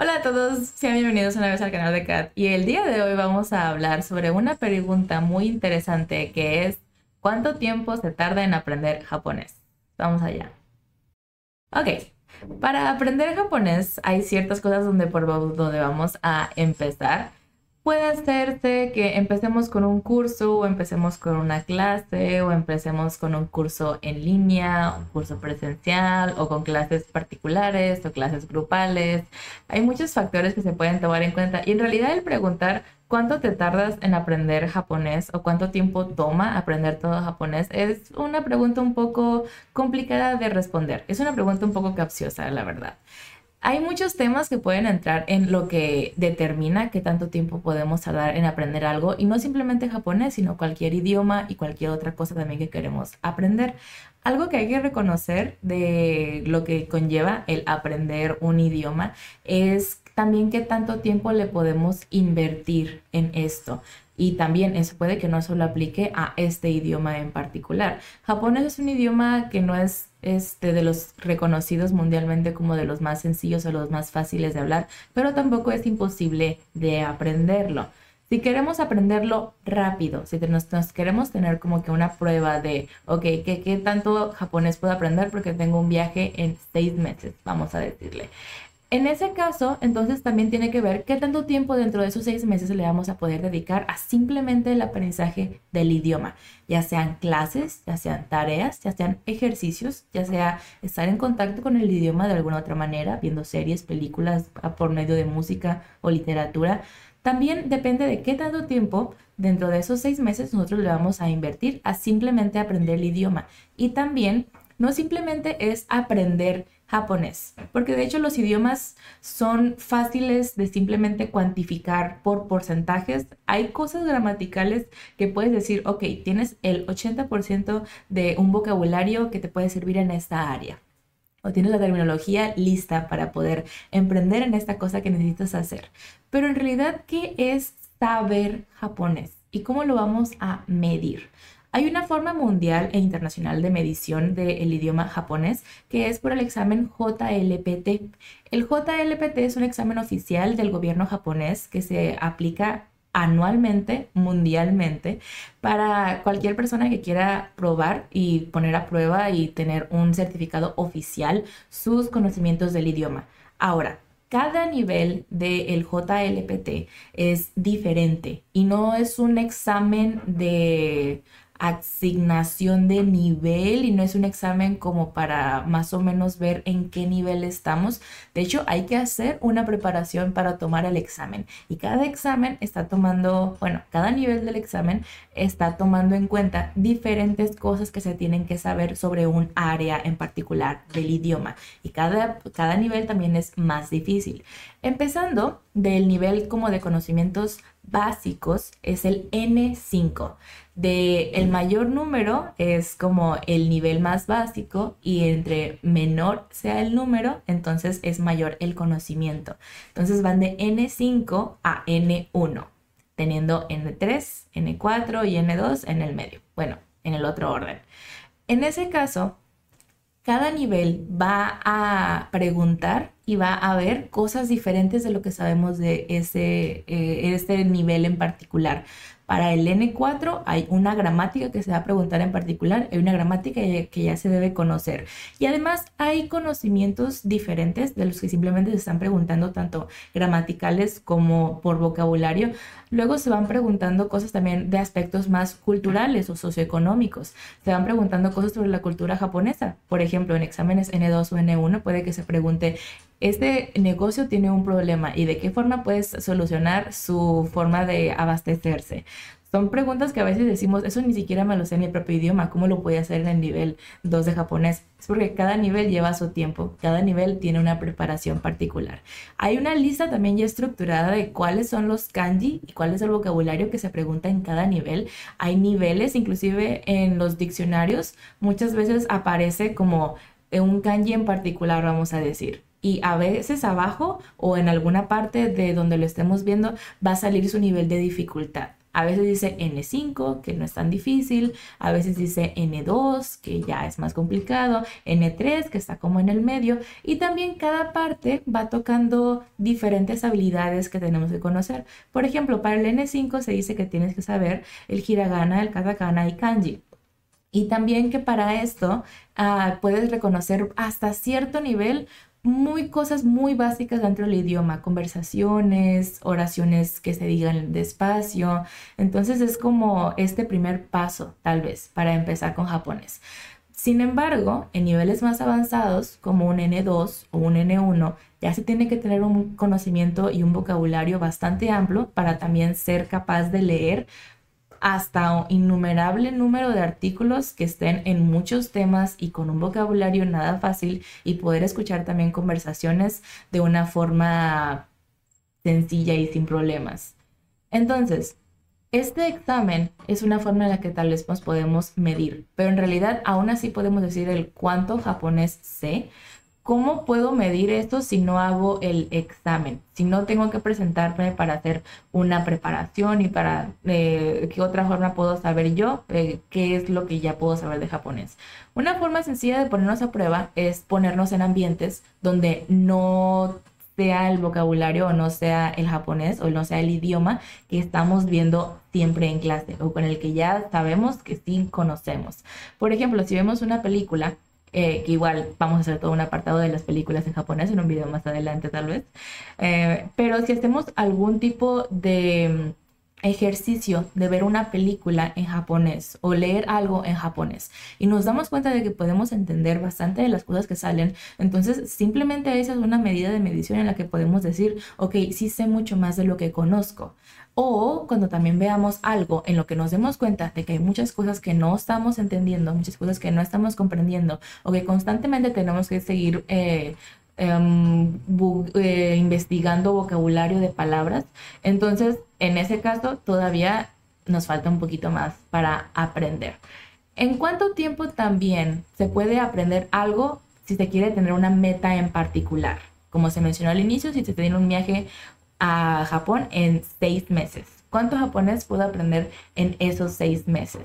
Hola a todos, sean bienvenidos una vez al canal de Kat. Y el día de hoy vamos a hablar sobre una pregunta muy interesante que es ¿cuánto tiempo se tarda en aprender japonés? Vamos allá. Ok, para aprender japonés hay ciertas cosas donde por donde vamos a empezar puede hacerse que empecemos con un curso o empecemos con una clase o empecemos con un curso en línea, un curso presencial o con clases particulares o clases grupales. Hay muchos factores que se pueden tomar en cuenta y en realidad el preguntar cuánto te tardas en aprender japonés o cuánto tiempo toma aprender todo japonés es una pregunta un poco complicada de responder. Es una pregunta un poco capciosa, la verdad. Hay muchos temas que pueden entrar en lo que determina qué tanto tiempo podemos tardar en aprender algo y no simplemente japonés, sino cualquier idioma y cualquier otra cosa también que queremos aprender. Algo que hay que reconocer de lo que conlleva el aprender un idioma es también qué tanto tiempo le podemos invertir en esto. Y también eso puede que no solo aplique a este idioma en particular. Japonés es un idioma que no es este, de los reconocidos mundialmente como de los más sencillos o los más fáciles de hablar, pero tampoco es imposible de aprenderlo. Si queremos aprenderlo rápido, si nos, queremos tener como que una prueba de, ok, ¿qué, ¿qué tanto japonés puedo aprender? Porque tengo un viaje en seis meses, vamos a decirle. En ese caso, entonces también tiene que ver qué tanto tiempo dentro de esos seis meses le vamos a poder dedicar a simplemente el aprendizaje del idioma, ya sean clases, ya sean tareas, ya sean ejercicios, ya sea estar en contacto con el idioma de alguna otra manera, viendo series, películas por medio de música o literatura. También depende de qué tanto tiempo dentro de esos seis meses nosotros le vamos a invertir a simplemente aprender el idioma. Y también no simplemente es aprender japonés, porque de hecho los idiomas son fáciles de simplemente cuantificar por porcentajes. Hay cosas gramaticales que puedes decir, ok, tienes el 80% de un vocabulario que te puede servir en esta área. O tienes la terminología lista para poder emprender en esta cosa que necesitas hacer. Pero en realidad, ¿qué es saber japonés? ¿Y cómo lo vamos a medir? Hay una forma mundial e internacional de medición del idioma japonés que es por el examen JLPT. El JLPT es un examen oficial del gobierno japonés que se aplica anualmente, mundialmente, para cualquier persona que quiera probar y poner a prueba y tener un certificado oficial sus conocimientos del idioma. Ahora, cada nivel del JLPT es diferente y no es un examen de asignación de nivel y no es un examen como para más o menos ver en qué nivel estamos. De hecho, hay que hacer una preparación para tomar el examen y cada examen está tomando, bueno, cada nivel del examen está tomando en cuenta diferentes cosas que se tienen que saber sobre un área en particular del idioma y cada, cada nivel también es más difícil. Empezando del nivel como de conocimientos básicos es el N5 de el mayor número es como el nivel más básico y entre menor sea el número, entonces es mayor el conocimiento. Entonces van de N5 a N1, teniendo N3, N4 y N2 en el medio. Bueno, en el otro orden. En ese caso, cada nivel va a preguntar y va a ver cosas diferentes de lo que sabemos de ese, eh, este nivel en particular. Para el N4 hay una gramática que se va a preguntar en particular, hay una gramática que ya se debe conocer. Y además hay conocimientos diferentes de los que simplemente se están preguntando tanto gramaticales como por vocabulario. Luego se van preguntando cosas también de aspectos más culturales o socioeconómicos. Se van preguntando cosas sobre la cultura japonesa. Por ejemplo, en exámenes N2 o N1 puede que se pregunte este negocio tiene un problema y de qué forma puedes solucionar su forma de abastecerse, Son preguntas que a veces decimos, eso ni siquiera me lo sé en mi propio idioma, ¿cómo lo voy a hacer en el nivel 2 de japonés? Es porque cada nivel lleva su tiempo, cada nivel tiene una preparación particular. Hay una lista también ya estructurada de cuáles son los kanji y cuál es el vocabulario que se pregunta en cada nivel. Hay niveles, inclusive en los diccionarios, muchas veces aparece como un kanji en particular, vamos a decir y a veces abajo o en alguna parte de donde lo estemos viendo va a salir su nivel de dificultad. A veces dice N5, que no es tan difícil, a veces dice N2, que ya es más complicado, N3, que está como en el medio, y también cada parte va tocando diferentes habilidades que tenemos que conocer. Por ejemplo, para el N5 se dice que tienes que saber el hiragana, el katakana y kanji. Y también que para esto ah, puedes reconocer hasta cierto nivel muy cosas muy básicas dentro del idioma, conversaciones, oraciones que se digan despacio. Entonces es como este primer paso, tal vez, para empezar con japonés. Sin embargo, en niveles más avanzados, como un N2 o un N1, ya se tiene que tener un conocimiento y un vocabulario bastante amplio para también ser capaz de leer hasta un innumerable número de artículos que estén en muchos temas y con un vocabulario nada fácil y poder escuchar también conversaciones de una forma sencilla y sin problemas. Entonces, este examen es una forma en la que tal vez nos podemos medir, pero en realidad aún así podemos decir el cuánto japonés sé, ¿Cómo puedo medir esto si no hago el examen? Si no tengo que presentarme para hacer una preparación y para eh, qué otra forma puedo saber yo eh, qué es lo que ya puedo saber de japonés. Una forma sencilla de ponernos a prueba es ponernos en ambientes donde no sea el vocabulario o no sea el japonés o no sea el idioma que estamos viendo siempre en clase o con el que ya sabemos que sí conocemos. Por ejemplo, si vemos una película eh, que igual vamos a hacer todo un apartado de las películas en japonés en un video más adelante tal vez. Eh, pero si hacemos algún tipo de ejercicio de ver una película en japonés o leer algo en japonés y nos damos cuenta de que podemos entender bastante de las cosas que salen, entonces simplemente esa es una medida de medición en la que podemos decir, ok, sí sé mucho más de lo que conozco. O cuando también veamos algo en lo que nos demos cuenta de que hay muchas cosas que no estamos entendiendo, muchas cosas que no estamos comprendiendo, o que constantemente tenemos que seguir eh, em, eh, investigando vocabulario de palabras. Entonces, en ese caso, todavía nos falta un poquito más para aprender. ¿En cuánto tiempo también se puede aprender algo si se quiere tener una meta en particular? Como se mencionó al inicio, si se tiene un viaje a Japón en seis meses. ¿Cuánto japonés puedo aprender en esos seis meses?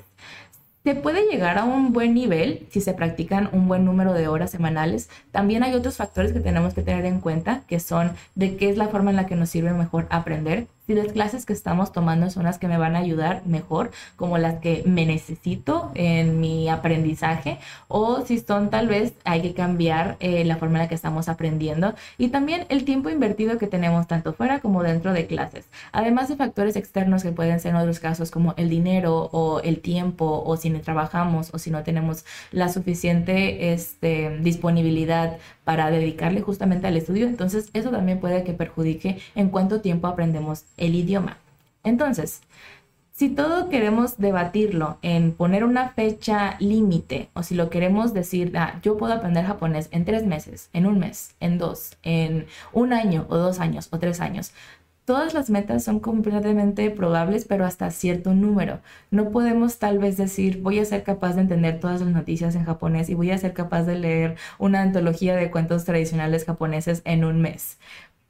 Se puede llegar a un buen nivel si se practican un buen número de horas semanales. También hay otros factores que tenemos que tener en cuenta, que son de qué es la forma en la que nos sirve mejor aprender si las clases que estamos tomando son las que me van a ayudar mejor, como las que me necesito en mi aprendizaje, o si son tal vez hay que cambiar eh, la forma en la que estamos aprendiendo y también el tiempo invertido que tenemos tanto fuera como dentro de clases. Además de factores externos que pueden ser en otros casos como el dinero o el tiempo o si no trabajamos o si no tenemos la suficiente este, disponibilidad para dedicarle justamente al estudio, entonces eso también puede que perjudique en cuánto tiempo aprendemos el idioma. Entonces, si todo queremos debatirlo en poner una fecha límite o si lo queremos decir, ah, yo puedo aprender japonés en tres meses, en un mes, en dos, en un año o dos años o tres años, Todas las metas son completamente probables, pero hasta cierto número. No podemos tal vez decir, voy a ser capaz de entender todas las noticias en japonés y voy a ser capaz de leer una antología de cuentos tradicionales japoneses en un mes,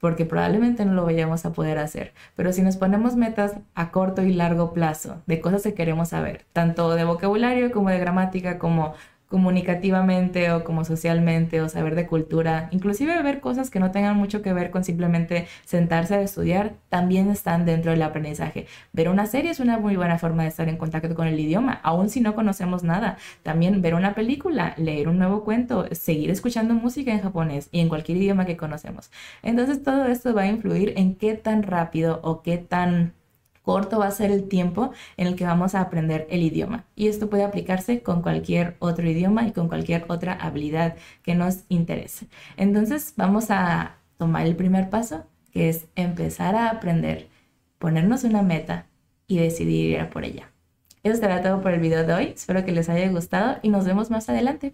porque probablemente no lo vayamos a poder hacer. Pero si nos ponemos metas a corto y largo plazo de cosas que queremos saber, tanto de vocabulario como de gramática, como comunicativamente o como socialmente o saber de cultura, inclusive ver cosas que no tengan mucho que ver con simplemente sentarse a estudiar, también están dentro del aprendizaje. Ver una serie es una muy buena forma de estar en contacto con el idioma, aun si no conocemos nada. También ver una película, leer un nuevo cuento, seguir escuchando música en japonés y en cualquier idioma que conocemos. Entonces todo esto va a influir en qué tan rápido o qué tan corto va a ser el tiempo en el que vamos a aprender el idioma. Y esto puede aplicarse con cualquier otro idioma y con cualquier otra habilidad que nos interese. Entonces vamos a tomar el primer paso, que es empezar a aprender, ponernos una meta y decidir ir a por ella. Eso será todo por el video de hoy. Espero que les haya gustado y nos vemos más adelante.